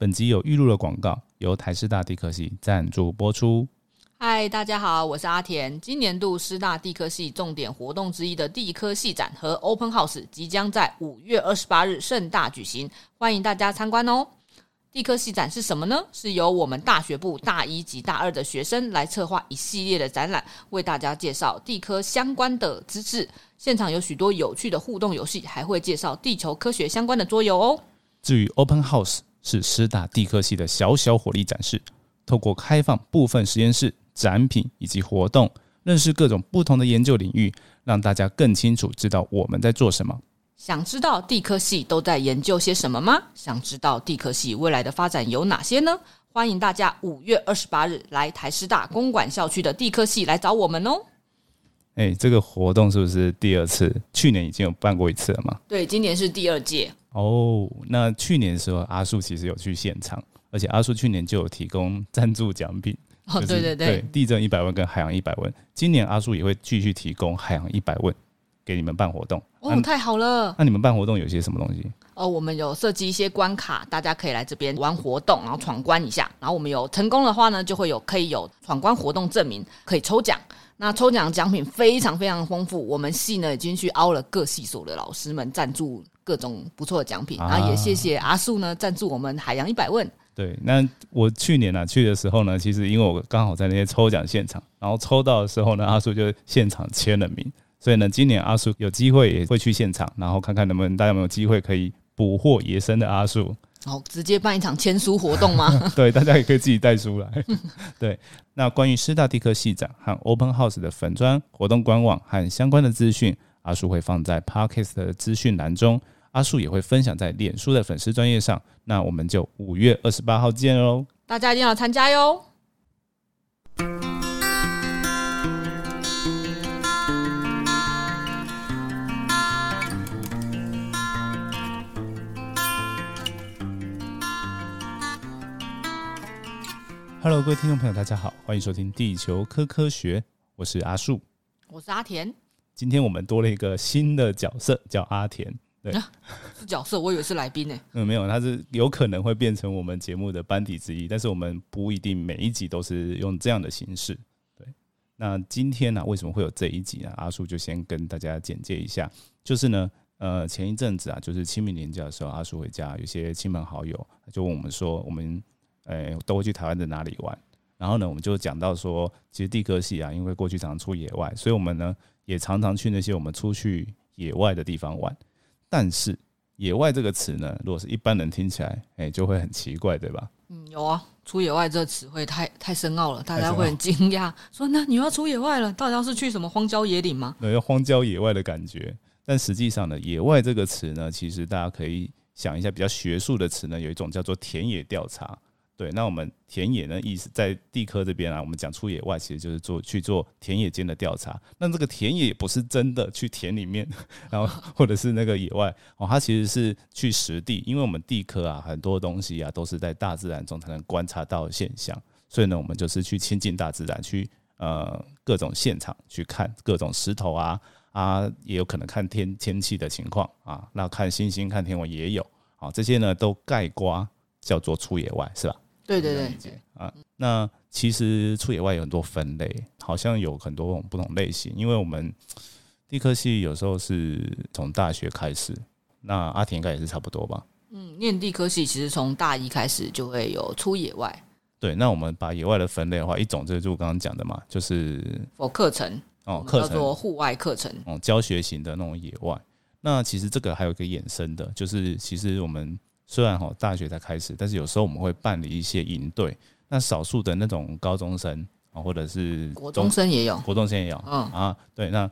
本集有预录的广告，由台师大地科系赞助播出。嗨，大家好，我是阿田。今年度师大地科系重点活动之一的地科系展和 Open House 即将在五月二十八日盛大举行，欢迎大家参观哦。地科系展是什么呢？是由我们大学部大一及大二的学生来策划一系列的展览，为大家介绍地科相关的知识。现场有许多有趣的互动游戏，还会介绍地球科学相关的桌游哦。至于 Open House 是师大地科系的小小火力展示，透过开放部分实验室。展品以及活动，认识各种不同的研究领域，让大家更清楚知道我们在做什么。想知道地科系都在研究些什么吗？想知道地科系未来的发展有哪些呢？欢迎大家五月二十八日来台师大公馆校区的地科系来找我们哦。哎，这个活动是不是第二次？去年已经有办过一次了吗？对，今年是第二届。哦，那去年的时候阿树其实有去现场，而且阿树去年就有提供赞助奖品。哦，对对对，地震一百万跟海洋一百万，今年阿树也会继续提供海洋一百万给你们办活动。哦，太好了！那你们办活动有些什么东西？哦，我们有设计一些关卡，大家可以来这边玩活动，然后闯关一下。然后我们有成功的话呢，就会有可以有闯关活动证明，可以抽奖。那抽奖奖品非常非常丰富，我们系呢已经去凹了各系所的老师们赞助各种不错的奖品。然后也谢谢阿树呢赞助我们海洋一百问。对，那我去年呢去的时候呢，其实因为我刚好在那些抽奖现场，然后抽到的时候呢，阿叔就现场签了名，所以呢，今年阿叔有机会也会去现场，然后看看能不能大家有没有机会可以捕获野生的阿叔。好，直接办一场签书活动吗？对，大家也可以自己带书来。对，那关于师大地科系长和 Open House 的粉砖活动官网和相关的资讯，阿树会放在 Podcast 的资讯栏中。阿树也会分享在脸书的粉丝专业上，那我们就五月二十八号见喽！大家一定要参加哟！Hello，各位听众朋友，大家好，欢迎收听《地球科科学》，我是阿树，我是阿田。今天我们多了一个新的角色，叫阿田。对，是角色，我以为是来宾呢。嗯，没有，他是有可能会变成我们节目的班底之一，但是我们不一定每一集都是用这样的形式。对，那今天呢，为什么会有这一集呢？阿树就先跟大家简介一下，就是呢，呃，前一阵子啊，就是清明年假的时候，阿叔回家，有些亲朋好友就问我们说，我们诶都会去台湾的哪里玩？然后呢，我们就讲到说，其实地科系啊，因为过去常常出野外，所以我们呢也常常去那些我们出去野外的地方玩。但是“野外”这个词呢，如果是一般人听起来，哎，就会很奇怪，对吧？嗯，有啊，“出野外”这个词汇太太深奥了，大家会很惊讶，说：“那你要出野外了，到底要是去什么荒郊野岭吗？”对，荒郊野外的感觉。但实际上呢，“野外”这个词呢，其实大家可以想一下，比较学术的词呢，有一种叫做田野调查。对，那我们田野呢，意思在地科这边啊，我们讲出野外，其实就是做去做田野间的调查。那这个田野也不是真的去田里面，然后或者是那个野外哦，它其实是去实地，因为我们地科啊，很多东西啊，都是在大自然中才能观察到的现象。所以呢，我们就是去亲近大自然，去呃各种现场去看各种石头啊啊，也有可能看天天气的情况啊，那看星星、看天文也有啊，这些呢都盖瓜叫做出野外，是吧？对对对，啊，那其实出野外有很多分类，好像有很多种不同类型。因为我们地科系有时候是从大学开始，那阿田应该也是差不多吧？嗯，念地科系其实从大一开始就会有出野外。对，那我们把野外的分类的话，一种就是我刚刚讲的嘛，就是哦课程哦课程叫做户外课程哦教学型的那种野外。那其实这个还有一个衍生的，就是其实我们。虽然哈大学才开始，但是有时候我们会办理一些营队。那少数的那种高中生啊，或者是国中生也有，国中生也有，嗯啊，对，那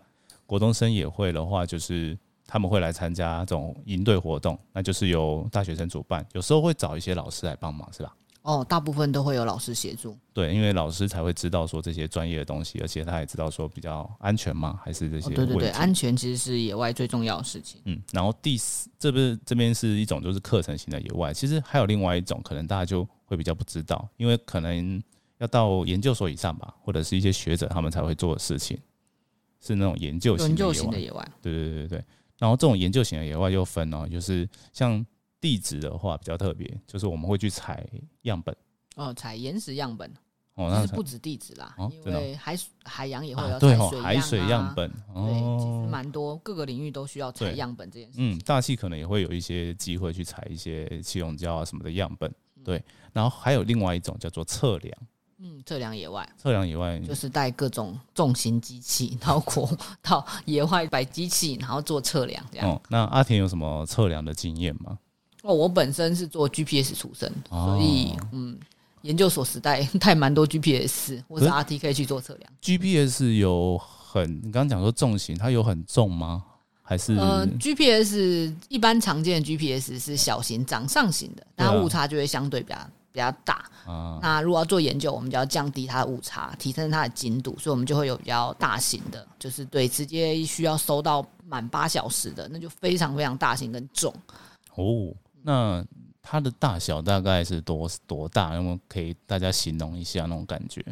国中生也会的话，就是他们会来参加这种营队活动，那就是由大学生主办，有时候会找一些老师来帮忙，是吧？哦，大部分都会有老师协助。对，因为老师才会知道说这些专业的东西，而且他也知道说比较安全嘛？还是这些？对对对，安全其实是野外最重要的事情。嗯，然后第四，这不是这边是一种就是课程型的野外，其实还有另外一种，可能大家就会比较不知道，因为可能要到研究所以上吧，或者是一些学者他们才会做的事情，是那种研究型的野外。对对对对对。然后这种研究型的野外又分哦，就是像地质的话比较特别，就是我们会去采样本。哦，采岩石样本，哦，其那实不止地质啦，因为海水海洋也会啊有对海水啊。样本对，其实哦，蛮多各个领域都需要采样本这件事。嗯，大气可能也会有一些机会去采一些气溶胶啊什么的样本，嗯。对，然后还有另外一种叫做测量，嗯，测量野外。测量野外，就是带各种重型机器到国到野外摆机器，然后做测量这样。哦，那阿田有什么测量的经验吗？哦，我本身是做 GPS 出身，哦所以嗯，研究所时代带蛮多 GPS 或者可 RTK 去做测量。GPS 有很，你刚刚讲说重型，它有很重吗？还是、呃，GPS 一般常见的 GPS 是小型掌上型的，但它对啊误差就会相对比较比较大。啊？那如果要做研究，我们就要降低它的误差，提升它的精度，所以我们就会有比较大型的，就是对直接需要收到满八小时的，那就非常非常大型跟重。哦，那它的大小大概是多多大？那么可以大家形容一下那种感觉？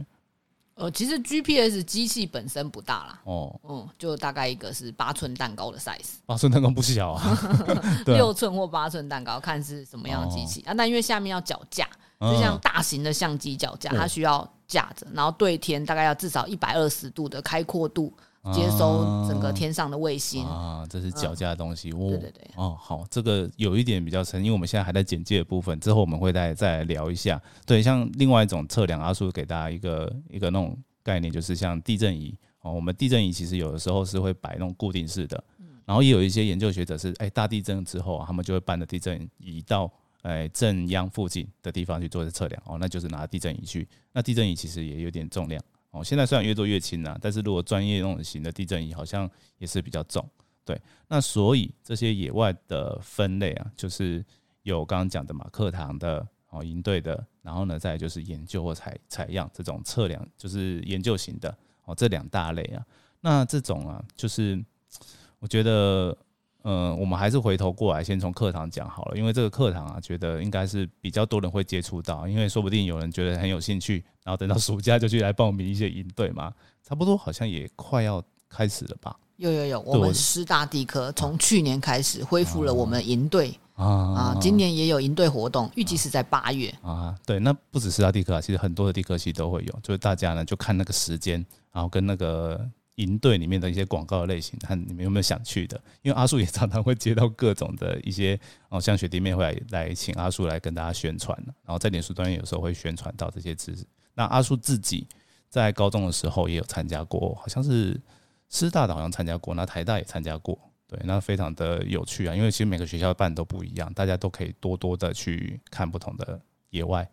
呃，其实 GPS 机器本身不大啦，哦，嗯，就大概一个是八寸蛋糕的 size，八寸蛋糕不小 啊，六寸或八寸蛋糕，看是什么样的机器、啊。那因为下面要脚架，就像嗯大型的相机脚架，嗯它需要架着，然后对天大概要至少一百二十度的开阔度，接收整个天上的卫星。啊，这是脚架的东西。哦对对对，哦，好，这个有一点比较深，因为我们现在还在简介的部分，之后我们会再再来聊一下。对，像另外一种测量，阿叔给大家一个一个那种概念，就是像地震仪哦，我们地震仪其实有的时候是会摆那种固定式的，然后也有一些研究学者是，哎，大地震之后啊，他们就会搬着地震仪到哎正央附近的地方去做测量哦，那就是拿地震仪去。那地震仪其实也有点重量哦，现在虽然越做越轻啊，但是如果专业那种型的地震仪好像也是比较重。对，那所以这些野外的分类啊，就是有刚刚讲的嘛，课堂的哦，营队的，然后呢，再就是研究或采采样这种测量，就是研究型的哦，这两大类啊。那这种啊，就是我觉得，呃，我们还是回头过来，先从课堂讲好了，因为这个课堂啊，觉得应该是比较多人会接触到，因为说不定有人觉得很有兴趣，然后等到暑假就去来报名一些营队嘛，差不多好像也快要开始了吧。有有有，我们师大地科从去年开始恢复了我们营队啊啊，今年也有营队活动，预计是在八月。啊，对，那不只是大地科啊，其实很多的地科系都会有，就是大家呢就看那个时间，然后跟那个营队里面的一些广告类型，看你们有没有想去的。因为阿树也常常会接到各种的一些哦，像学弟妹会来来请阿树来跟大家宣传然后在脸书端有时候会宣传到这些知识。那阿树自己在高中的时候也有参加过，好像是师大的好像参加过，那台大也参加过。对，那非常的有趣啊，因为其实每个学校办都不一样，大家都可以多多的去看不同的野外。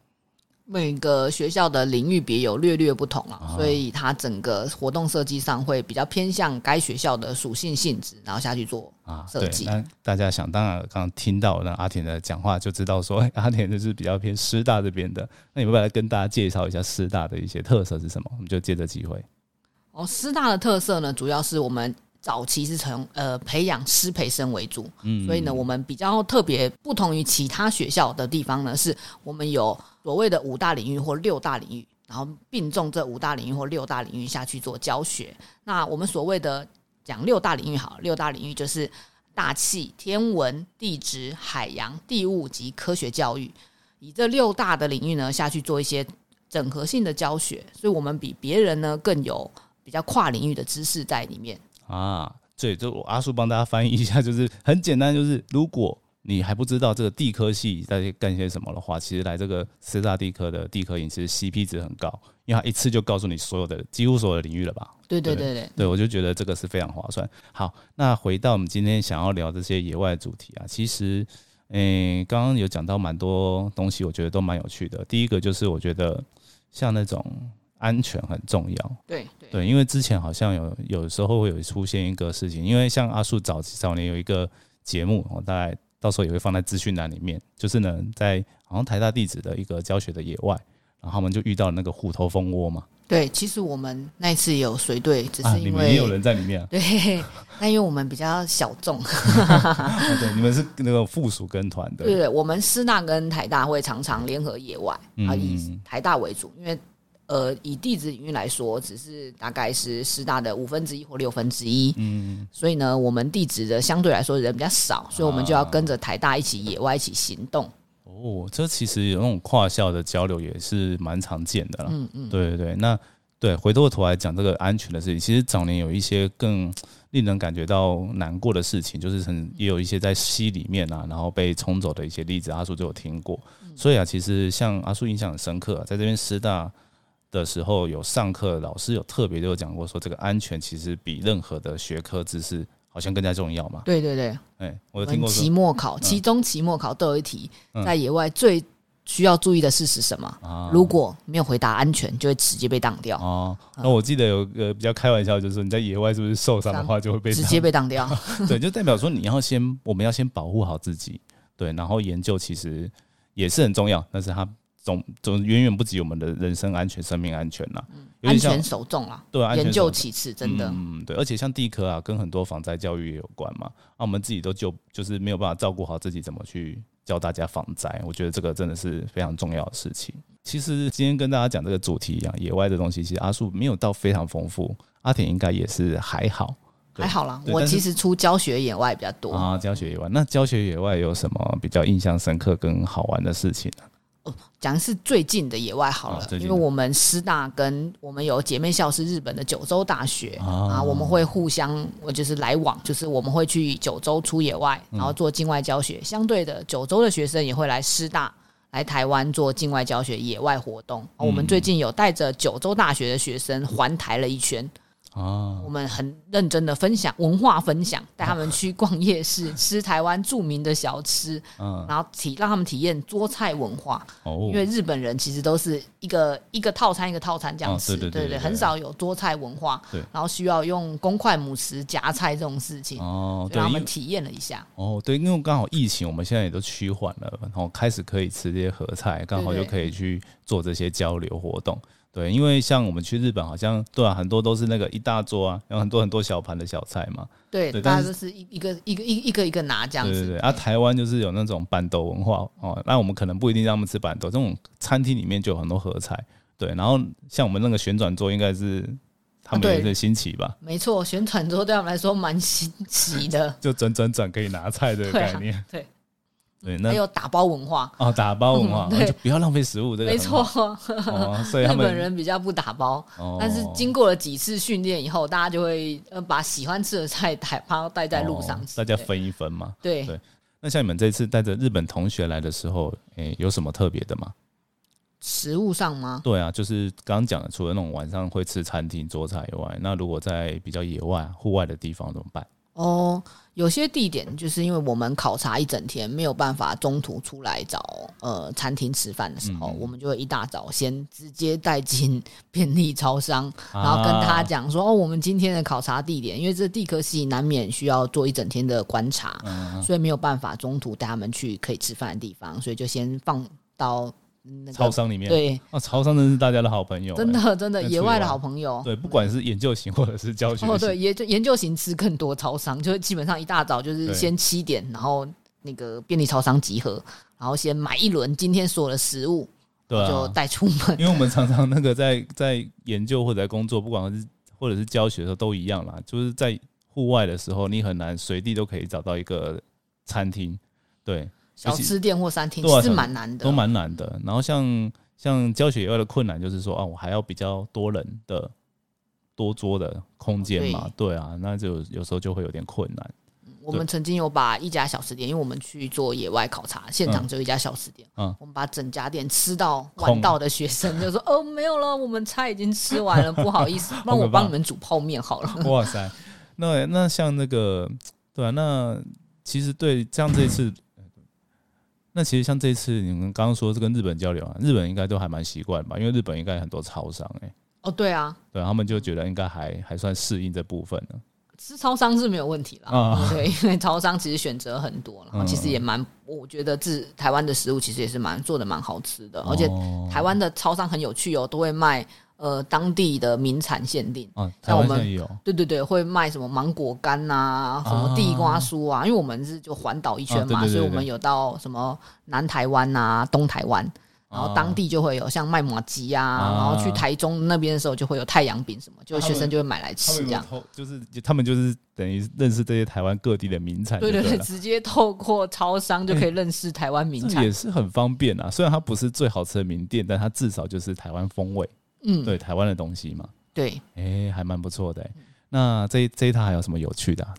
每个学校的领域别有略略不同啊，啊所以它整个活动设计上会比较偏向该学校的属性性质，然后下去做。啊，对，设计那大家想当然刚刚听到那阿田的讲话，就知道说，哎 阿田就是比较偏师大这边的。那你们要不要来跟大家介绍一下师大的一些特色是什么？我们就借着机会哦，师大的特色呢，主要是我们早期是从呃培养师培生为主，嗯所以呢，我们比较特别不同于其他学校的地方呢，是我们有所谓的五大领域或六大领域，然后并重这五大领域或六大领域下去做教学。那我们所谓的讲六大领域好，六大领域就是大气、天文、地质、海洋、地物及科学教育，以这六大的领域呢下去做一些整合性的教学，所以我们比别人呢更有比较跨领域的知识在里面。啊，对，就我阿叔帮大家翻译一下，就是很简单，就是如果你还不知道这个地科系在干些什么的话，其实来这个师大地科的地科营，其实 CP 值很高，因为它一次就告诉你所有的几乎所有的领域了吧。对对对对对，我就觉得这个是非常划算。好，那回到我们今天想要聊这些野外的主题啊，其实，嗯、刚刚有讲到蛮多东西，我觉得都蛮有趣的。第一个就是我觉得像那种安全很重要，对对。对，因为之前好像有有时候会有出现一个事情，因为像阿树早早年有一个节目，我大概到时候也会放在资讯栏里面，就是呢，在好像台大地址的一个教学的野外，然后我们就遇到那个虎头蜂窝嘛，对，其实我们那一次有随队，只啊，是因为、你们也有人在里面。啊，对，那因为我们比较小众，啊对，你们是那个附属跟团的，对对，我们师大跟台大会常常联合野外，嗯啊，以台大为主，因为呃，以地质领域来说，只是大概是师大的五分之一或六分之一。嗯，所以呢，我们地质的相对来说人比较少，所以我们就要跟着台大一起野外一起行动。哦，这其实有那种跨校的交流也是蛮常见的了。嗯嗯，对对对，那对回过头来讲这个安全的事情，其实早年有一些更令人感觉到难过的事情，就是很也有一些在溪里面啊，然后被冲走的一些例子，阿叔就有听过。所以啊，其实像阿叔印象很深刻，在这边师大。的时候有上课，老师有特别就有讲过，说这个安全其实比任何的学科知识好像更加重要嘛。对对对，哎，我有听过。期末考、期中、期末考都有一题，在野外最需要注意的事是什么？如果没有回答安全，就会直接被挡掉。哦，那我记得有个比较开玩笑，就是说你在野外是不是受伤的话，就会被直接被挡掉。对，就代表说你要先，我们要先保护好自己。对，然后研究其实也是很重要，但是它。总总远远不及我们的人身安全、生命安全呐，安全首重啊，对，研究其次，真的，嗯，对，而且像地科啊，跟很多防灾教育也有关嘛，那我们自己都就就是没有办法照顾好自己，怎么去教大家防灾？我觉得这个真的是非常重要的事情。其实今天跟大家讲这个主题一样，野外的东西，其实阿树没有到非常丰富，阿田应该也是还好，还好啦。我其实出教学野外比较多啊，教学野外，那教学野外有什么比较印象深刻跟好玩的事情呢？哦，讲的是最近的野外好了，因为我们师大跟我们有姐妹校是日本的九州大学啊，我们会互相我就是来往，就是我们会去九州出野外，然后做境外教学。相对的，九州的学生也会来师大来台湾做境外教学、野外活动。我们最近有带着九州大学的学生环台了一圈。哦，我们很认真的分享文化分享，带他们去 逛夜市，吃台湾著名的小吃，嗯，然后体让他们体验桌菜文化。哦，因为日本人其实都是一个一个套餐一个套餐这样吃，对对对，很少有桌菜文化。对，然后需要用公筷母匙夹菜这种事情。哦，让他们体验了一下。哦，对，因为刚好疫情，我们现在也都趋缓了，然后开始可以吃这些合菜，刚好就可以去做这些交流活动。对，因为像我们去日本，好像对啊，很多都是那个一大桌啊，有很多很多小盘的小菜嘛。对，大家都是一一个一个一一个一个拿这样子。对对对。啊，台湾就是有那种板豆文化哦，那我们可能不一定让他们吃板豆，这种餐厅里面就有很多合菜。对，然后像我们那个旋转桌，应该是他们有点新奇吧？没错，旋转桌对他们来说蛮新奇的，就转转转可以拿菜的概念。对。对，那还有打包文化哦，打包文化，就不要浪费食物，这个没错。所以 日本人比较不打包，但是经过了几次训练以后，大家就会呃把喜欢吃的菜带包带在路上吃，大家分一分嘛。对对。那像你们这次带着日本同学来的时候，诶，有什么特别的吗？食物上吗？对啊，就是刚刚讲的，除了那种晚上会吃餐厅桌菜以外，那如果在比较野外、户外的地方怎么办？哦。有些地点就是因为我们考察一整天，没有办法中途出来找呃餐厅吃饭的时候，我们就会一大早先直接带进 便利超商，然后跟他讲说：“哦，我们今天的考察地点，因为这地科系难免需要做一整天的观察，所以没有办法中途带他们去可以吃饭的地方，所以就先放到。”超商里面对啊，超商真是大家的好朋友，真的真的野外的好朋友。对，不管是研究型或者是教学哦，对研研究型吃更多超商，就是基本上一大早就是先七点，然后那个便利超商集合，然后先买一轮今天所有的食物，对，就带出门。因为我们常常那个在在研究或者在工作，不管是或者是教学的时候都一样啦，就是在户外的时候，你很难随地都可以找到一个餐厅，对。小吃店或餐厅是蛮难的，都蛮难的。然后像像教学以外的困难，就是说啊，我还要比较多人的多桌的空间嘛，对啊，那就有时候就会有点困难。我们曾经有把一家小吃店，因为我们去做野外考察，现场只有一家小吃店，嗯，我们把整家店吃到 玩到的学生就说：“哦，没有了，我们菜已经吃完了，不好意思，那我帮你们煮泡面好了。”哇塞，那那像那个对啊，那其实对像这一次。那其实像这次你们刚刚说是跟日本交流啊，日本应该都还蛮习惯吧？因为日本应该很多超商哎。哦，对啊，对他们就觉得应该还还算适应这部分呢。吃超商是没有问题啦，对，因为超商其实选择很多，然后其实也蛮，我觉得自台湾的食物其实也是蛮做的蛮好吃的，而且台湾的超商很有趣哦，都会卖。呃，当地的名产限定，像我们对对对，会卖什么芒果干呐，什么地瓜酥啊，因为我们是就环岛一圈嘛，所以我们有到什么南台湾呐、东台湾，然后当地就会有像卖马吉啊，啊然后去台中那边的时候就会有太阳饼什么，就学生就会买来吃这样。就是他们就是等于认识这些台湾各地的名产就对对对，对，直接透过超商就可以认识台湾名产这也。是很方便啊。虽然它不是最好吃的名店，但它至少就是台湾风味，嗯，对台湾的东西嘛，对，哎、还蛮不错的、欸。那这一这一套还有什么有趣的啊？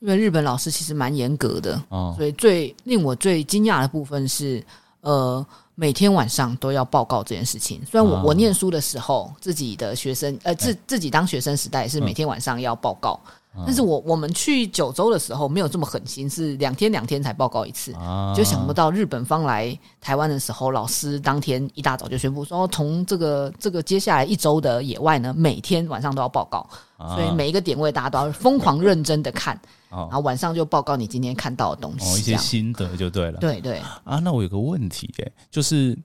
因为日本老师其实蛮严格的，哦。所以最令我最惊讶的部分是，呃，每天晚上都要报告这件事情。虽然我、啊。我念书的时候，自己的学生呃自自己当学生时代是每天晚上要报告，但是我我们去九州的时候没有这么狠心，是两天两天才报告一次。啊就想不到日本方来台湾的时候，老师当天一大早就宣布说，从这个这个接下来一周的野外呢，每天晚上都要报告，啊所以每一个点位大家都要疯狂认真的看，然哦后晚上就报告你今天看到的东哦一西，这些。心得就对了。对对，啊，那我有个问题哎、就是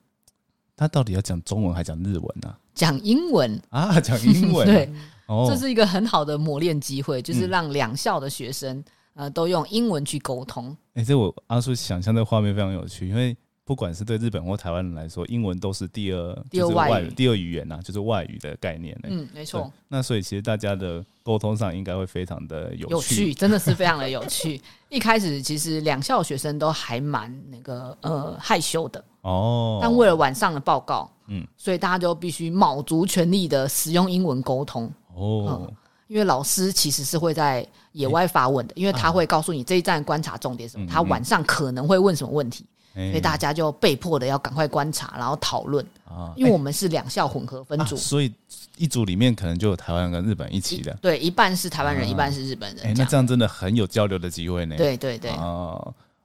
他到底要讲中文还讲日文呢、讲英文，啊？讲英文、对，哦，这是一个很好的磨练机会，就是嗯让两校的学生呃都用英文去沟通。哎、这我阿叔想象这个画面非常有趣，因为不管是对日本或台湾人来说，英文都是第二第二就是外语第二语言呐、就是外语的概念、欸。嗯，没对错，那所以其实大家的沟通上应该会非常的有有趣，真的是非常的有趣。一开始其实两校学生都还蛮那个呃害羞的，哦。但为了晚上的报告，嗯嗯，所以大家就必须卯足全力的使用英文沟通。哦，因为老师其实是会在野外发问的，因为他会告诉你这一站观察重点什么，嗯他晚上可能会问什么问题，哎所以大家就被迫的要赶快观察，然后讨论。啊因为我们是两校混合分组，啊所以一组里面可能就有台湾跟日本一起的。对，一半是台湾人，啊一半是日本人，哎、那这样真的很有交流的机会呢。对对对，啊，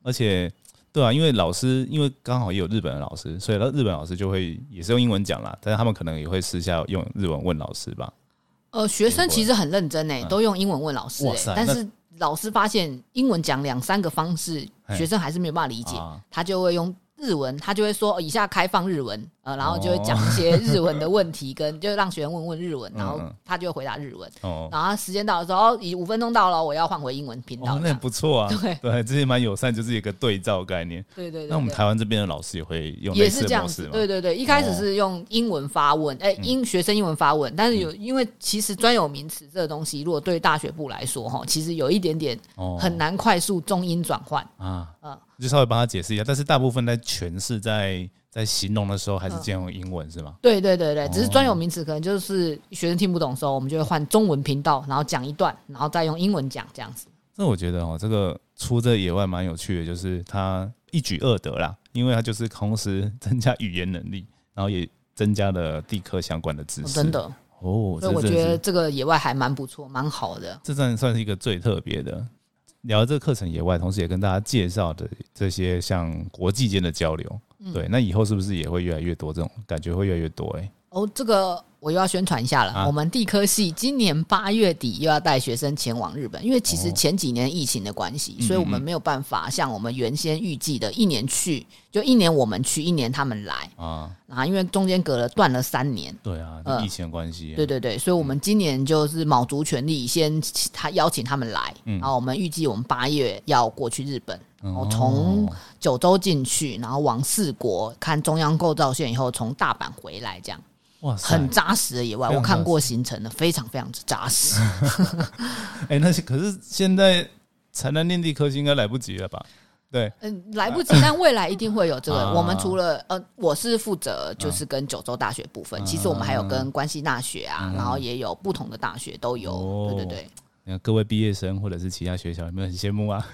而且对啊，因为老师因为刚好也有日本的老师，所以日本老师就会也是用英文讲啦，但是他们可能也会私下用日文问老师吧。呃，学生其实很认真诶，都用英文问老师诶，但是老师发现英文讲两三个方式，学生还是没有办法理解啊，他就会用日文，他就会说呃以下开放日文，呃，然后就会讲一些日文的问题，跟就让学生问问日文，然后他就会回答日文，哦，然后时间到的时候，哦，已五分钟到了，我要换回英文频道哦，那。不错啊。对对，这也蛮友善，就是一个对照概念。对对对，那我们台湾这边的老师也会用也是这样子？对对对，一开始是用英文发问，哎、英学生英文发问，但是有因为其实专有名词这个东西，如果对大学部来说哈，其实有一点点哦很难快速中英转换。啊，嗯就稍微帮他解释一下。但是大部分在诠释、在在形容的时候，还是尽量用英文，是吗？对对对对，哦只是专有名词可能就是学生听不懂的时候，我们就会换中文频道，然后讲一段，然后再用英文讲这样子。那我觉得哦，这个出这野外蛮有趣的，就是它一举二得啦，因为它就是同时增加语言能力，然后也增加了地科相关的知识。真的，哦，所以我觉得这个野外还蛮不错，蛮好的。这算算是一个最特别的。聊这个课程以外，同时也跟大家介绍的这些像国际间的交流，嗯对，那以后是不是也会越来越多这种感觉会越来越多、欸？哦，这个我又要宣传一下了。啊。我们地科系今年八月底又要带学生前往日本，因为其实哦前几年疫情的关系，嗯所以我们没有办法像我们原先预计的一年去，就一年我们去，一年他们来。啊，啊，因为中间隔了断了三年。对啊，呃疫情的关系，对对对，所以我们今年就是卯足全力，先他邀请他们来，嗯。然后我们预计我们八月要过去日本，然后哦。从九州进去，然后往四国看中央构造线以后，从大阪回来，这样哇，很扎实的野外。我看过行程的，非常非常之扎实。哎、那些可是现在才能念地科技应该来不及了吧？对，嗯，来不及，但未来一定会有这个。啊我们除了呃，我是负责就是跟九州大学部分，其实我们还有跟关西大学啊，然后也有不同的大学都有。哦对对对，你看各位毕业生或者是其他学校，有没有很羡慕啊？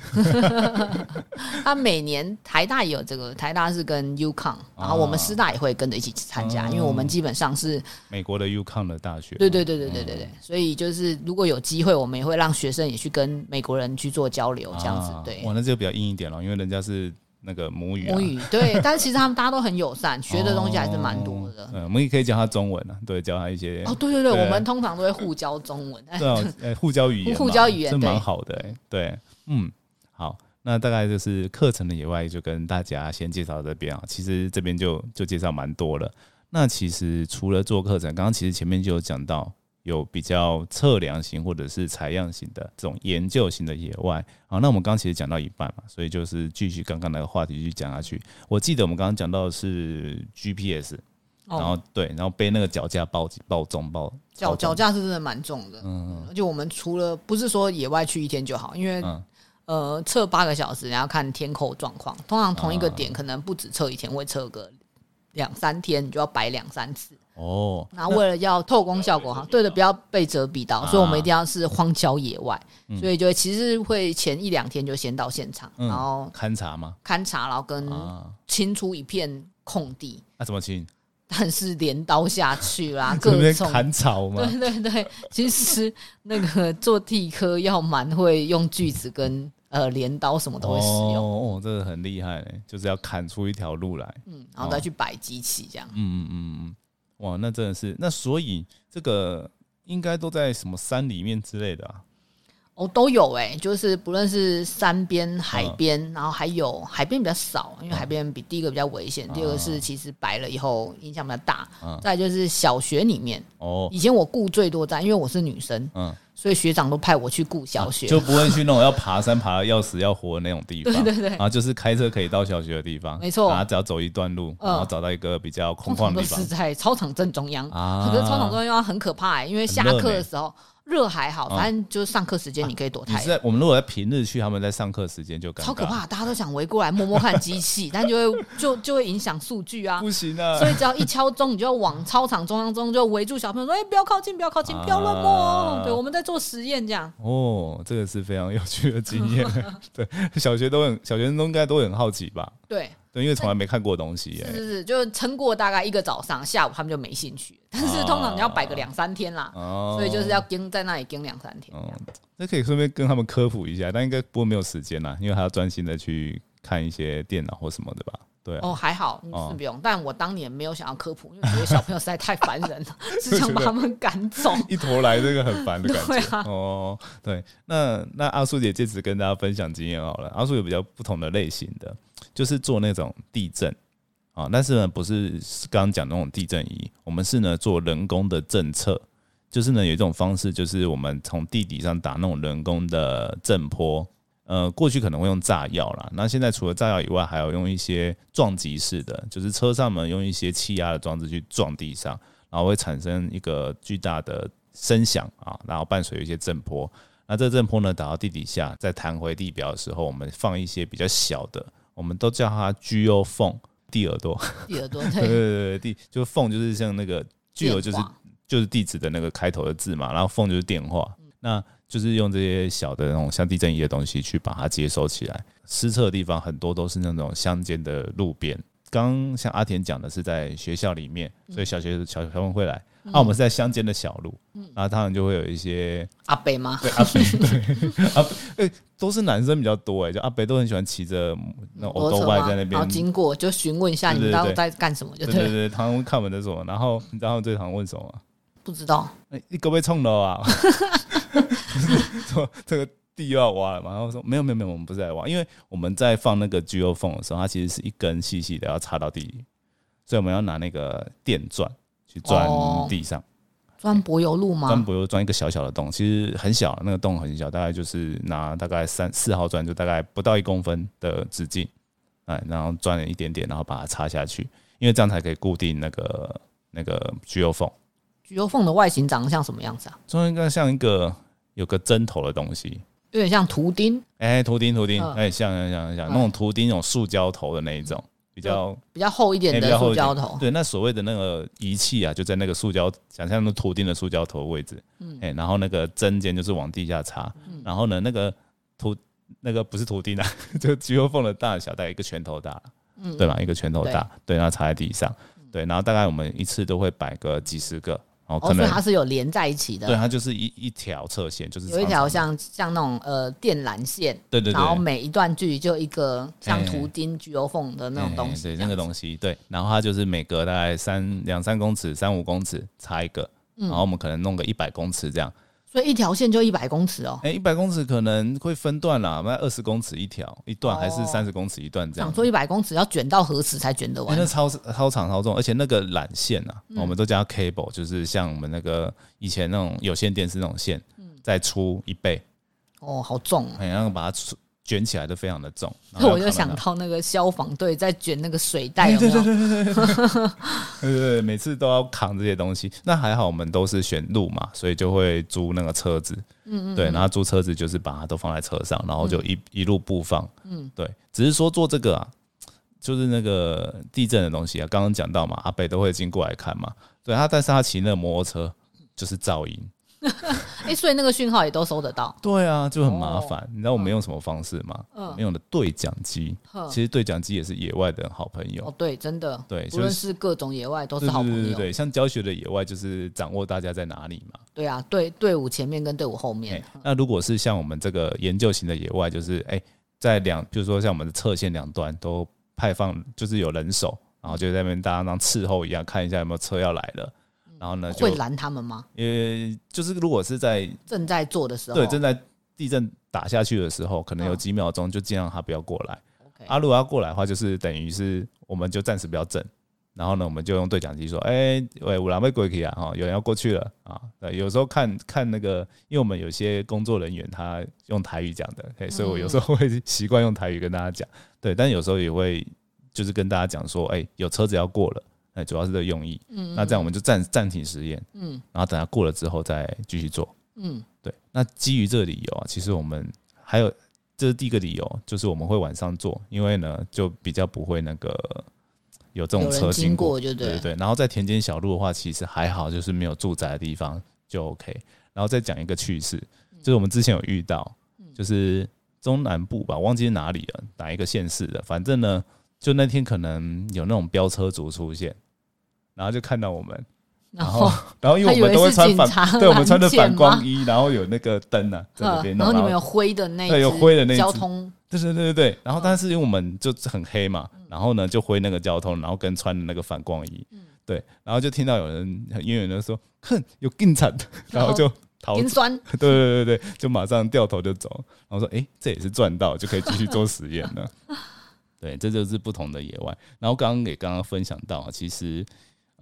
他每年台大也有这个，台大是跟 UConn，然后我们师大也会跟着一起参加，哦因为我们基本上是美国的 UConn 的大学，对对对对对对对，所以就是如果有机会，我们也会让学生也去跟美国人去做交流，这样子啊对。哇，那这个比较硬一点了，因为人家是那个母语、啊，母语对，但是其实他们大家都很友善，学的东西还是蛮多的。嗯，我们也可以教他中文啊，对，教他一些哦，对对对，对我们通常都会互教中文。对 互教语言，互教语言这蛮好的、欸，对，嗯，好，那大概就是课程的野外就跟大家先介绍到这边啊，其实这边就就介绍蛮多了。那其实除了做课程，刚刚其实前面就有讲到，有比较测量型或者是采样型的这种研究型的野外。啊，那我们刚刚其实讲到一半嘛，所以就是继续刚刚那个话题继续讲下去。我记得我们刚刚讲到的是 GPS，然后对，然后背那个脚架爆爆重爆脚脚架是真的蛮重的，嗯，而且我们除了不是说野外去一天就好，因为、嗯呃测八个小时，然后看天候状况，通常同一个点可能不止测一天，会测个两三天，你就要摆两三次。哦，那为了要透光效果哈，对的，不要被遮蔽到，所以我们一定要是荒郊野外，所以就其实会前一两天就先到现场，嗯然后勘察吗？勘察，然后跟啊，清出一片空地，那怎么清？但是镰刀下去啦，这 边各种砍草嘛？对对对，其实那个做地科要蛮会用锯子跟呃镰刀，什么都会使用，哦，哦，这个很厉害嘞，就是要砍出一条路来。嗯，然后再去摆机器这样。嗯嗯嗯嗯，哇，那真的是，那所以这个应该都在什么山里面之类的啊？哦，都有哎、就是不论是山边、海边，然后还有海边比较少，因为海边比第一个比较危险，第二个是其实白了以后影响比较大。嗯。再就是小学里面，哦，以前我顾最多站，因为我是女生，嗯，所以学长都派我去顾小学。就不会去那种要爬山爬的要死要活的那种地方，对 对对。然后就是开车可以到小学的地方，没错。然后只要走一段路，嗯。然后找到一个比较空旷的地方。是，在操场正中央，啊。可是操场中央很可怕、欸，因为下课的时候热还好，嗯反正就是上课时间你可以躲太我们如果在平日去，他们在上课时间就超可，怕，大家都想围过来摸摸看机器，但就会就就会影响数据啊。不行啊，所以只要一敲钟，你就要往操场中央中就围住小朋友说：“哎、不要靠近，不要靠近，不要乱摸哦。啊对，我们在做实验，这样。哦，这个是非常有趣的经验。对，小学都很，小学生都应该都很好奇吧？对，对，因为从来没看过东西耶。是是是，就撑过大概一个早上，下午他们就没兴趣。但是通常你要摆个两三天啦，哦，所以就是要盯在那里盯两三天这哦。，那可以顺便跟他们科普一下，但应该不过没有时间啦，因为还要专心的去看一些电脑或什么的吧？对啊，哦，还好，是不用。但我当年没有想要科普，因为觉得小朋友实在太烦人了，只想把他们赶走。一头来这个很烦的感对觉。啊哦，对，那那阿苏姐借此跟大家分享经验好了。阿苏有比较不同的类型的，就是做那种地震啊，但是呢不是刚刚讲那种地震仪，我们是呢做人工的震测，就是呢有一种方式，就是我们从地底上打那种人工的震波。呃，过去可能会用炸药啦，那现在除了炸药以外，还有用一些撞击式的，就是车上面用一些气压的装置去撞地上，然后会产生一个巨大的声响啊，然后伴随一些震波。那这震波呢打到地底下，再弹回地表的时候，我们放一些比较小的，我们都叫它 GO 缝地耳朵。地耳朵对对 对，对对，地就缝就是像那个具有就是就是地址的那个开头的字嘛，然后缝就是电话，那就是用这些小的那种像地震仪的东西去把它接收起来。失测的地方很多都是那种乡间的路边。刚像阿田讲的是在学校里面，所以小学小小朋友会来。那、我们是在乡间的小路，然后他们就会有一些阿北吗？对阿北，对阿北，哎、都是男生比较多哎，就阿北都很喜欢骑着那种欧兜摩托车吗外在那边然后经过就询问一下你到底在干什么，就对了。对对对，他们会看我们在做，然后你知道他们最常问什么吗？不知道哎、你可不可以冲了啊？说这个地又要挖了嘛？然后说没有没有没有，我们不是在挖，因为我们在放那个 GO 缝的时候，它其实是一根细细的要插到地里，所以我们要拿那个电钻去钻哦地上，钻柏油路吗？钻柏油钻一个小小的洞，其实很小，那个洞很小，大概就是拿大概三四号钻，就大概不到一公分的直径，哎，然后钻了一点点，然后把它插下去，因为这样才可以固定那个那个 GO 缝。橘油缝的外形长得像什么样子啊？中间应该像一个有个针头的东西，有点像图钉，哎、图钉图钉，嗯哎、像像像像嗯那种图钉，那种塑胶头的那一种，比较比较厚一点的塑胶头。对，那所谓的那个仪器啊，就在那个塑胶，想象那图钉的塑胶头位置，嗯，哎、然后那个针尖就是往地下插，嗯。然后呢，那个图那个不是图钉啊，就肌肉缝的大小大概一个拳头大，嗯。对吧？一个拳头大，对，然后插在地上，对，然后大概我们一次都会摆个几十个，哦，可能、所以它是有连在一起的。对，它就是一一条侧线，就是有一条像像那种呃电缆线，对对对，然后每一段距离就一个像哎图钉、橘油缝的那种东西，对，那个东西。西，对，然后它就是每隔大概三两三公尺、三五公尺插一个，嗯。然后我们可能弄个一百公尺这样，所以一条线就一百公尺哦。哎，一百公尺可能会分段啦，那二十公尺一条一段，还是哦三十公尺一段这样想。说一百公尺要卷到何时才卷得完那？超超长超重，而且那个缆线啊，嗯我们都叫 cable，就是像我们那个以前那种有线电视那种线，嗯再粗一倍，哦，好重啊。哎，然后把它出卷起来都非常的重。然所以我就想到那个消防队在卷那个水袋，有没有？对对 对，每次都要扛这些东西。那还好，我们都是选路嘛，所以就会租那个车子。嗯嗯，对，然后租车子就是把它都放在车上，然后就一、一路步放。嗯，对，只是说做这个啊，就是那个地震的东西啊，刚刚讲到嘛，阿北都会经过来看嘛。对他，但是他骑那个摩托车就是噪音。哎、所以那个讯号也都收得到。对啊，就很麻烦。你知道我们用什么方式吗？嗯我们用的对讲机。其实对讲机也是野外的好朋友。哦，对，真的，对无论就是是各种野外都是好朋友。对对对对，像教学的野外就是掌握大家在哪里嘛。对啊，队队伍前面跟队伍后面哎，那如果是像我们这个研究型的野外，就是哎、在两，比如说像我们的侧线两端都派放，就是有人手，然后就在那边大家当伺候一样，看一下有没有车要来了。然后呢，就会拦他们吗？呃，就是如果是在正在做的时候，对正在地震打下去的时候，可能有嗯几秒钟就尽量他不要过来。OK，啊，如果要过来的话，就是等于是我们就暂时不要震，然后呢，我们就用对讲机说，哎、喂，五郎被鬼去啊，哈，有人要过去了啊。对，有时候看看那个，因为我们有些工作人员他用台语讲的，嘿，所以我有时候会习惯用台语跟大家讲，对，但有时候也会就是跟大家讲说，哎、有车子要过了，哎，主要是这个用意。嗯那这样我们就暂暂停实验，嗯然后等它过了之后再继续做。嗯对，那基于这个理由啊，其实我们还有这是第一个理由，就是我们会晚上做，因为呢就比较不会那个有这种车经经过就对对对对。然后在田间小路的话，其实还好，就是没有住宅的地方就 OK。然后再讲一个趣事，就是我们之前有遇到，就是中南部吧，忘记是哪里了，哪一个县市的，反正呢，就那天可能有那种飙车族出现，然后就看到我们。然后 然后因为我们都会穿反，对，我们穿的反光衣，然后有那个灯啊，在那边。然后你们有灰的那一对有只灰的那交通，对对对对对。然后但是因为我们就很黑嘛，然后呢就灰那个交通，然后跟穿的那个反光衣，对，然后就听到有人很远远的说：“哼，有警察！” 然后就逃酸。对对对对，就马上掉头就走。然后说：“诶，这也是赚到，就可以继续做实验了。”对，这就是不同的野外。然后刚刚也刚刚分享到，其实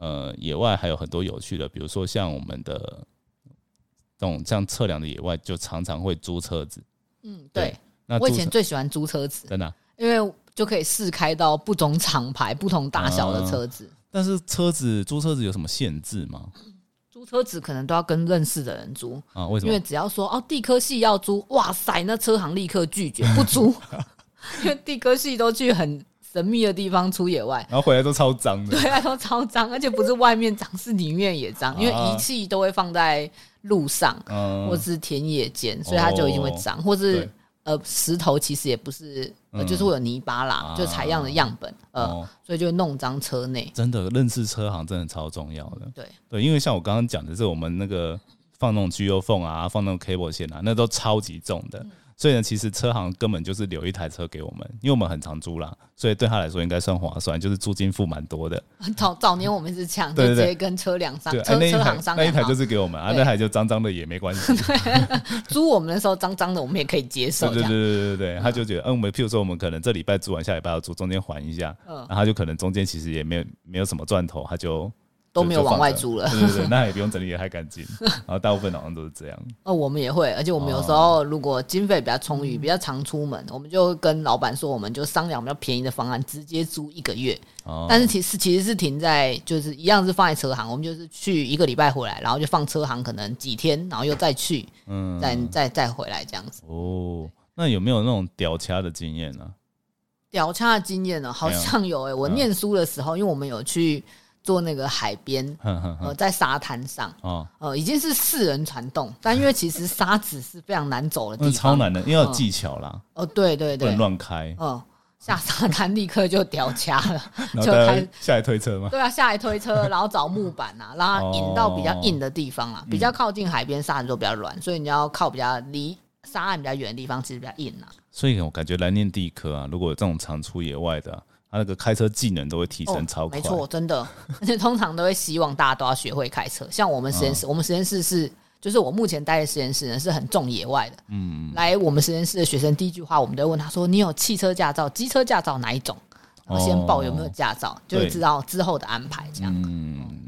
呃，野外还有很多有趣的，比如说像我们的这种这样测量的野外，就常常会租车子。嗯，对那，我以前最喜欢租车子，真的啊、因为就可以试开到不同厂牌、不同大小的车子。但是车子租车子有什么限制吗？租车子可能都要跟认识的人租，啊，为什么？因为只要说哦地科系要租，哇塞，那车行立刻拒绝不租，因为地科系都去很神秘的地方出野外。然后回来都超脏的。对啊，都超脏，而且不是外面脏，是里面也脏，因为啊仪器都会放在路上、嗯或是田野间，所以它就一定会脏，或是呃石头其实也不是，呃嗯就是会有泥巴啦，啊就采样的样本，呃，哦，所以就会弄脏车内。真的认识车行真的超重要的。对，对，因为像我刚刚讲的是我们那个放那种 G U 缝啊，放那种 cable 线啊，那都超级重的。所以呢，其实车行根本就是留一台车给我们，因为我们很常租啦，所以对他来说应该算划算，就是租金付蛮多的。早早年我们是这样，直接跟车辆商车那一台车行商那一台就是给我们啊，对那台就脏脏的也没关系。租我们的时候脏脏的，我们也可以接受对对对对对，他就觉得，嗯，我们譬如说我们可能这礼拜租完，下礼拜要租，中间还一下，嗯然后他就可能中间其实也没有没有什么赚头，他就都没有往外租了。对对对，那也不用整理的太干净，然后大部分好像都是这样。哦，我们也会，而且我们有时哦候如果经费比较充裕、比较常出门，我们就跟老板说，我们就商量比较便宜的方案，直接租一个月。哦，但是其实其实是停在就是一样是放在车行，我们就是去一个礼拜回来，然后就放车行可能几天，然后又再去，嗯再再再回来这样子。哦，那有没有那种屌掐的经验呢？屌掐的经验呢，好像有诶、嗯我念书的时候，因为我们有去做那个海边，呃，在沙滩上，哦，呃，已经是四人船动，但因为其实沙子是非常难走的地方，超难的，因为有技巧啦，哦，对对对。不能，乱开，嗯，下沙滩立刻就屌掐了，就开下来推车嘛。对啊，下来推车，然后找木板啊，让它引到比较硬的地方哦。啊，比较靠近海边沙子都比较软，所以你要靠比较离沙岸比较远的地方，其实比较硬啊。所以我感觉来念地科啊，如果有这种常出野外的啊、他那个开车技能都会提升超快。哦没错，真的，而且通常都会希望大家都要学会开车。像我们实验室，我们实验室是就是我目前待的实验室呢是很重野外的。嗯，来我们实验室的学生第一句话，我们都会问他说：“你有汽车驾照、机车驾照哪一种？”然后先报有没有驾照，就会知道之后的安排。这样。嗯，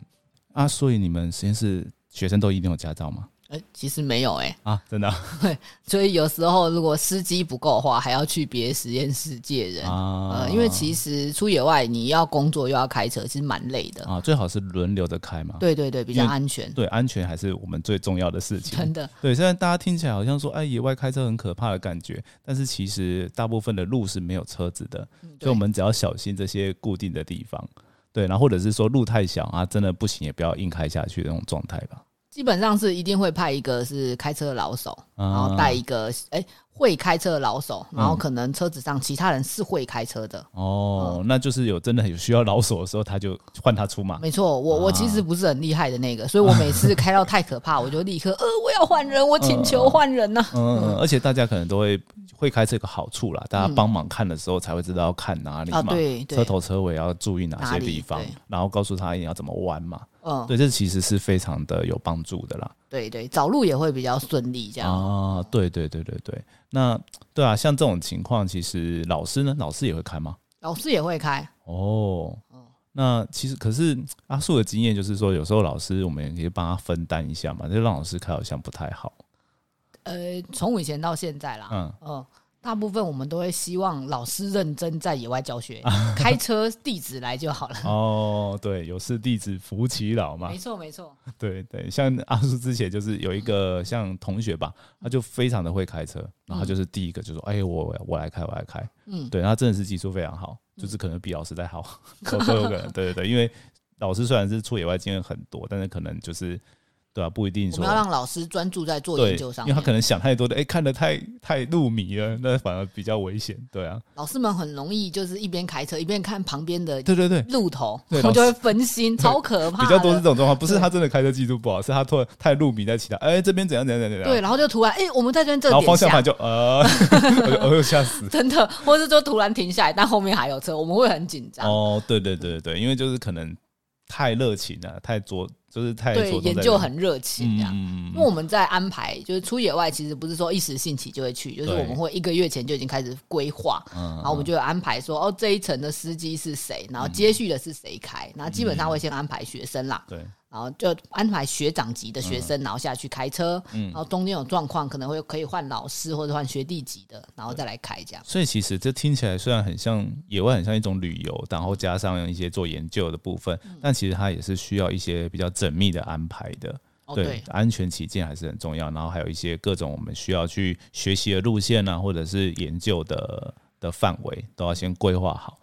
啊，所以你们实验室学生都一定有驾照吗？哎，其实没有哎啊，真的。对，所以有时候如果司机不够的话，还要去别的实验室借人啊。呃，因为其实出野外你要工作又要开车，其实蛮累的啊。最好是轮流的开嘛。对对对，比较安全。对，安全还是我们最重要的事情。真的。对，虽然大家听起来好像说，哎，野外开车很可怕的感觉，但是其实大部分的路是没有车子的，所以我们只要小心这些固定的地方。对，然后或者是说路太小啊，真的不行也不要硬开下去那种状态吧。基本上是一定会派一个是开车的老手，然后带一个哎会开车的老手，然后可能车子上其他人是会开车的。哦，那就是有真的有需要老手的时候，他就换他出马。没错，我我其实不是很厉害的那个，所以我每次开到 太可怕，我就立刻呃我要换人，我请求换人呐。嗯，而且大家可能都会会开车有个好处啦，大家帮忙看的时候才会知道要看哪里嘛，对，车头车尾要注意哪些地方，然后告诉他要怎么弯嘛。嗯，对，这其实是非常的有帮助的啦。对对，找路也会比较顺利，这样啊。对对对对对，那对啊，像这种情况，其实老师呢，老师也会开吗？老师也会开哦。那其实可是阿树的经验就是说，有时候老师我们也可以帮他分担一下嘛，就让老师开好像不太好。呃，从以前到现在啦，嗯嗯。大部分我们都会希望老师认真在野外教学，开车弟子来就好了。哦，对，有事弟子服其老嘛。没错，没错。对对，像阿叔之前就是有一个像同学吧，他就非常的会开车，然后就是第一个就说：“哎，我我来开，我来开。”嗯，对，他真的是技术非常好，就是可能比老师在好，都有可能。对对对，因为老师虽然是出野外经验很多，但是可能就是。对啊，不一定。我们要让老师专注在做研究上，因为他可能想太多的，哎，看的太太入迷了，那反而比较危险。对啊，老师们很容易就是一边开车一边看旁边的，对对对，路头，我就会分心，超可怕。比较多是这种状况，不是他真的开车技术不好，是他突然太入迷在其他，哎，这边怎样怎样怎样。对，然后就突然，哎，我们在这边这然后方向盘就呃，我 就吓死。真的，或者说突然停下来，但后面还有车，我们会很紧张。哦，对对对对，因为就是可能太热情了，太着。就是太对研究很热情这样，因为我们在安排，就是出野外，其实不是说一时兴起就会去，就是我们会一个月前就已经开始规划，然后我们就安排说，哦，这一层的司机是谁，然后接续的是谁开，然后基本上会先安排学生啦。对。然后就安排学长级的学生，然后下去开车。嗯，然后中间有状况，可能会可以换老师或者换学弟级的，然后再来开这样。所以其实这听起来虽然很像野外，很像一种旅游，然后加上一些做研究的部分，但其实它也是需要一些比较缜密的安排的。对，安全起见还是很重要。然后还有一些各种我们需要去学习的路线啊，或者是研究的的范围，都要先规划好。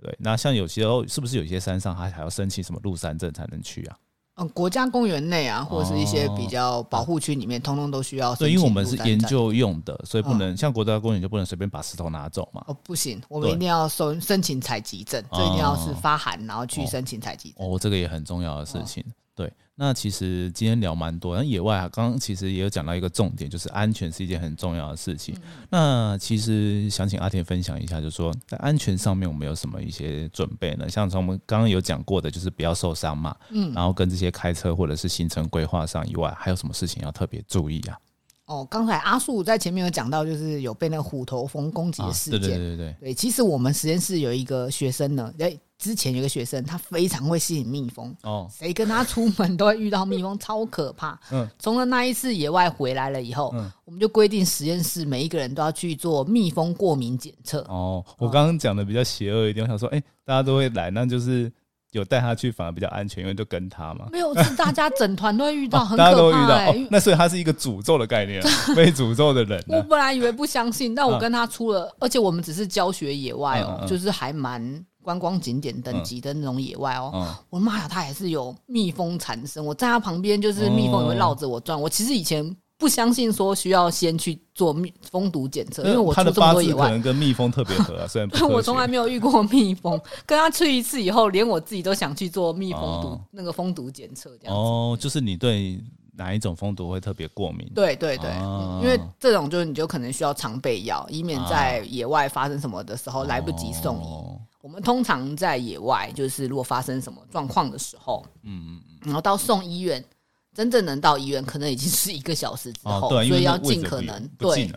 对，那像有时候是不是有些山上还还要申请什么入山证才能去啊？嗯，国家公园内啊，或者是一些比较保护区里面，通通都需要。对，因为我们是研究用的，所以不能像国家公园就不能随便把石头拿走嘛。哦，不行，我们一定要申申请采集证，这一定要是发函，然后去申请采集证。哦，这个也很重要的事情。对，那其实今天聊蛮多。那野外啊，刚刚其实也有讲到一个重点，就是安全是一件很重要的事情。那其实想请阿田分享一下，就是说在安全上面我们有什么一些准备呢？像从我们刚刚有讲过的，就是不要受伤嘛。嗯。然后跟这些开车或者是行程规划上以外，还有什么事情要特别注意啊？哦，刚才阿树在前面有讲到，就是有被那个虎头蜂攻击的事件。对对对对对。其实我们实验室有一个学生呢，哎，之前有个学生，他非常会吸引蜜蜂。哦。谁跟他出门都会遇到蜜蜂，超可怕。嗯。从了那一次野外回来了以后，嗯，我们就规定实验室每一个人都要去做蜜蜂过敏检测。哦，我刚刚讲的比较邪恶一点，我想说，哎，大家都会来，那就是。有带他去反而比较安全，因为就跟他嘛。没有，是大家整团都会遇到，很大家都遇到。那所以他是一个诅咒的概念，被诅咒的人。我本来以为不相信，但我跟他出了，而且我们只是教学野外哦，就是还蛮观光景点等级的那种野外哦。我的妈呀，它还是有蜜蜂产生，我在它旁边就是蜜蜂也会绕着我转。我其实以前。不相信说需要先去做蜜蜂毒检测，因为我出这么多野外，可能跟蜜蜂特别合。虽然我从来没有遇过蜜蜂，跟它去一次以后，连我自己都想去做蜜蜂毒那个蜂毒检测。这样哦，就是你对哪一种蜂毒会特别过敏？对对对，因为这种就是你就可能需要常备药，以免在野外发生什么的时候来不及送医。我们通常在野外，就是如果发生什么状况的时候，嗯嗯嗯，然后到送医院。真正能到医院，可能已经是一个小时之后，所以要尽可能对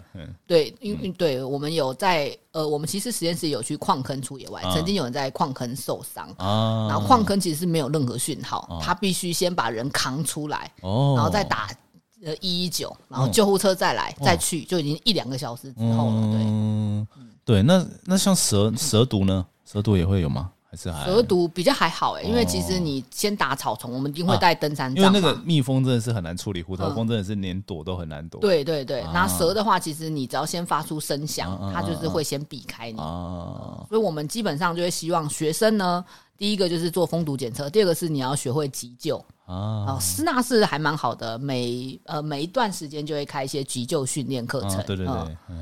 对，因为对我们有在呃，我们其实实验室有去矿坑出野外，啊曾经有人在矿坑受伤。啊，然后矿坑其实是没有任何讯号，哦他必须先把人扛出来，哦，然后再打呃一一九，然后嗯救护车再来、哦再去，就已经一两个小时之后了。对，嗯，对，那那像蛇蛇毒呢？蛇毒也会有吗？还是还蛇毒比较还好哎、因为其实你先打草丛，我们一定会带登山杖因为。那个蜜蜂真的是很难处理，虎头蜂真的是连躲都很难躲。对对对，啊那蛇的话，其实你只要先发出声响它就是会先避开你。啊，所以我们基本上就会希望学生呢，第一个就是做蜂毒检测，第二个是你要学会急救。啊哦，师大是还蛮好的，每呃每一段时间就会开一些急救训练课程。啊，对对对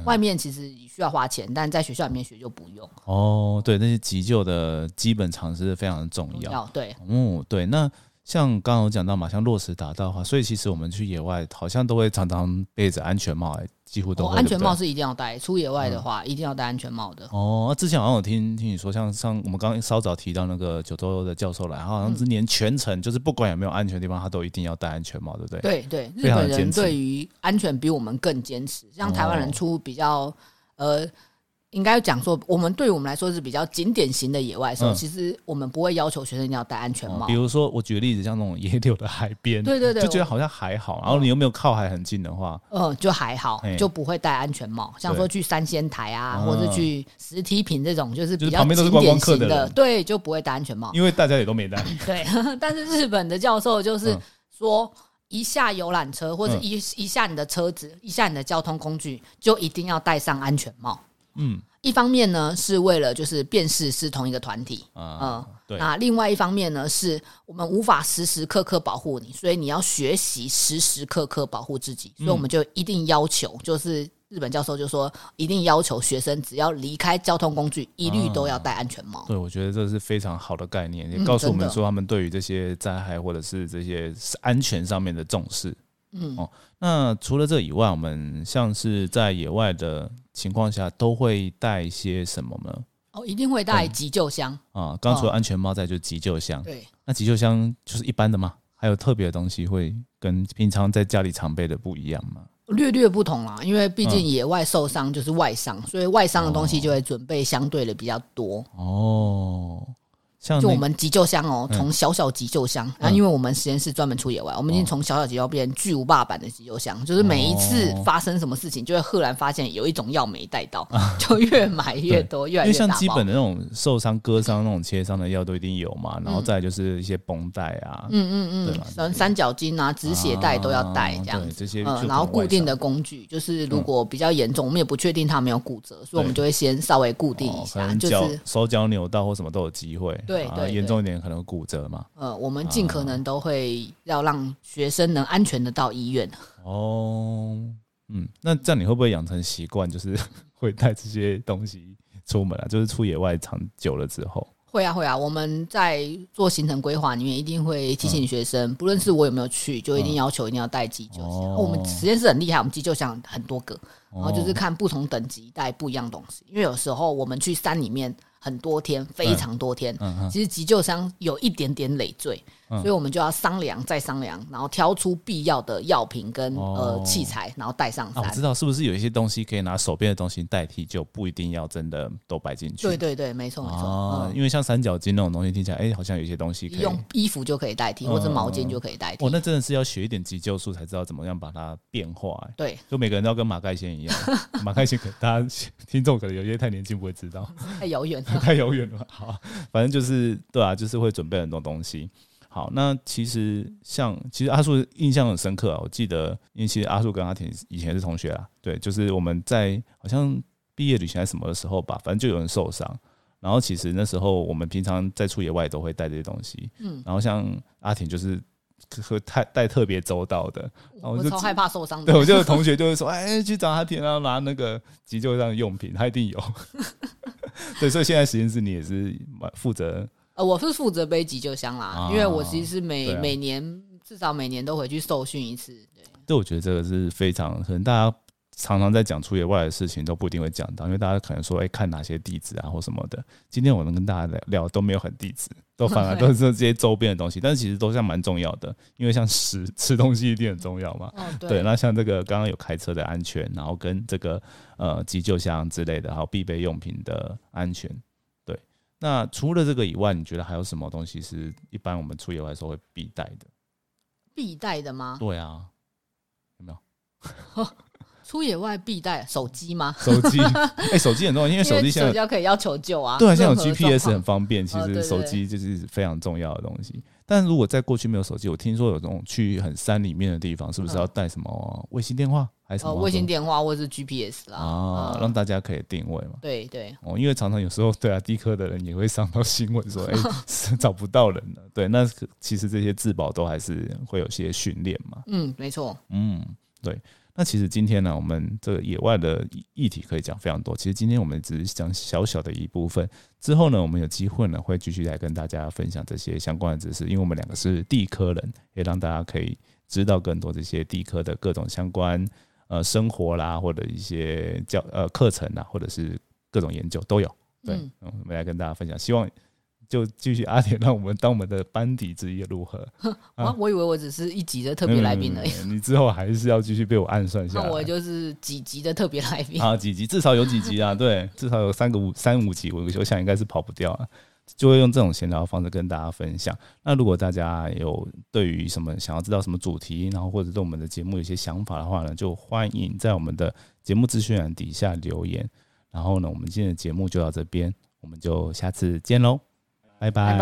外面其实需要花钱，但在学校里面学就不用。哦，对，那些急救的基本常识非常的重要。要对，嗯，对，那像刚刚有讲到嘛，像落实达到的话，所以其实我们去野外好像都会常常背着安全帽，哎几乎都安全帽是一定要戴，出野外的话、一定要戴安全帽的。哦，那之前好像有听听你说，像像我们刚刚稍早提到那个九州的教授来，他好像是连全程就是不管有没有安全地方，他都一定要戴安全帽，对不对？对对，日本人对于安全比我们更坚持，像台湾人哦出比较、呃。应该讲说，我们对我们来说是比较景点型的野外的时候，嗯其实我们不会要求学生一定要戴安全帽。哦比如说我举个例子，像那种野柳的海边，对对对，就觉得好像还好。然后你又没有靠海很近的话，嗯，就还好，就不会戴安全帽。像说去三仙台啊，嗯或者去石梯坪这种，就是比较就是旁边都是景点观光客型的，的对，就不会戴安全帽。因为大家也都没戴。对，但是日本的教授就是嗯说，一下游览车或者嗯一一下你的车子，一下你的交通工具，就一定要戴上安全帽。嗯。一方面呢，是为了就是辨识是同一个团体，啊嗯，对，那另外一方面呢，是我们无法时时刻刻保护你，所以你要学习时时刻刻保护自己，所以我们就一定要求，就是日本教授就说，一定要求学生只要离开交通工具，一律都要戴安全帽。对，我觉得这是非常好的概念，也嗯告诉我们说他们对于这些灾害或者是这些安全上面的重视。嗯，哦，那除了这以外，我们像是在野外的情况下，都会带一些什么呢？哦，一定会带急救箱。啊，刚除了哦安全帽，在就急救箱。对，那急救箱就是一般的吗？还有特别的东西会跟平常在家里常备的不一样吗？略略不同啦，因为毕竟嗯野外受伤就是外伤，所以外伤的东西就会准备相对的比较多。哦，像就我们急救箱哦，嗯。从小小急救箱，然后因为我们实验室专门出野外，我们已经从小小急救变成巨无霸版的急救箱，就是每一次哦。发生什么事情，就会赫然发现有一种药没带到，就越买越多，越来因为像基本的那种受伤、割伤、那种切伤的药都一定有嘛，然后再就是一些绷带啊，嗯嗯嗯，三三角巾啊、止血带都要带啊这样子。对这些然后固定的工具，就是如果比较严重，我们也不确定他没有骨折，所以我们就会先稍微固定一下，就是手脚扭到或什么都有机会，啊对严重一点可能骨折嘛。呃，我们尽可啊能都会要让学生能安全的到医院。哦，嗯，那这样你会不会养成习惯，就是 会带这些东西出门啊？就是出野外长久了之后，会啊会啊，我们在做行程规划里面一定会提醒学生，不论是我有没有去，就一定要求一定要带急救箱。哦我们实验室很厉害，我们急救箱很多个，然后就是哦看不同等级带不一样东西。因为有时候我们去山里面很多天，非常多天，嗯嗯。其实急救箱有一点点累赘，嗯所以我们就要商量再商量，然后挑出必要的药品跟、哦呃器材，然后带上啊，我。知道是不是有一些东西可以拿手边的东西代替，就不一定要真的都摆进去。对对对，没错没错。因为像三角巾那种东西听起来，哎、好像有一些东西可以。用衣服就可以代替，嗯或者毛巾就可以代替。哦，那真的是要学一点急救术才知道怎么样把它变化、哎对，就每个人都要跟马盖先一样，马盖先可大家听众可能有些太年轻不会知道，太遥远了。太遥远了。好，反正就是对啊，就是会准备很多东西。好，那其实像其实阿树印象很深刻啊，我记得，因为其实阿树跟阿田以前是同学啊，对，就是我们在好像毕业旅行还是什么的时候吧，反正就有人受伤。然后其实那时候我们平常在出野外都会带这些东西，嗯，然后像阿田就是会太带特别周到的，然后我就我超害怕受伤的。对，我就有同学就会说，哎，去找阿田啊，拿那个急救上的用品，他一定有。对，所以现在实验室你也是负责呃，我是负责背急救箱啦，啊因为我其实是每、对啊每年至少每年都回去受训一次。对，对，我觉得这个是非常可能大家常常在讲出野外的事情，都不一定会讲到，因为大家可能说，哎、看哪些地址啊或什么的。今天我能跟大家聊聊都没有很地址，都反而 都是这些周边的东西，但是其实都像蛮重要的，因为像食 吃东西一定很重要嘛。哦，对，那像这个刚刚有开车的安全，然后跟这个呃急救箱之类的，还有必备用品的安全。对，那除了这个以外，你觉得还有什么东西是一般我们出野外的时候会必带的？必带的吗？对啊，有没有 出野外必带手机吗？手机？哎、手机很重要，因为 手机现手在机可以要求救啊。对啊，现在有 GPS 很方便，其实手机就是非常重要的东西。但如果在过去没有手机，我听说有这种去很山里面的地方，是不是嗯要带什么卫星电话还是什么呃卫星电话或者是 GPS 啦。啊，嗯让大家可以定位嘛？对对，哦，因为常常有时候对啊，地科的人也会上到新闻说，哎、是找不到人了。对，那其实这些自保都还是会有些训练嘛。嗯，没错。嗯，对。那其实今天呢，我们这个野外的议议题可以讲非常多。其实今天我们只是讲小小的一部分，之后呢，我们有机会呢会继续来跟大家分享这些相关的知识，因为我们两个是地科人，也让大家可以知道更多这些地科的各种相关呃生活啦，或者一些教呃课程啊，或者是各种研究都有。对，我们来跟大家分享，希望就继续阿铁让我们当我们的班底之一如何？啊啊，我以为我只是一集的特别来宾而已，嗯你之后还是要继续被我暗算下来。那我就是几集的特别来宾。啊，几集至少有几集啊，对，至少有三个五三五集，我我想应该是跑不掉啊。就会用这种闲聊的方式跟大家分享。那如果大家有对于什么想要知道什么主题，然后或者对我们的节目有些想法的话呢，就欢迎在我们的节目资讯栏底下留言。然后呢，我们今天的节目就到这边，我们就下次见喽，拜拜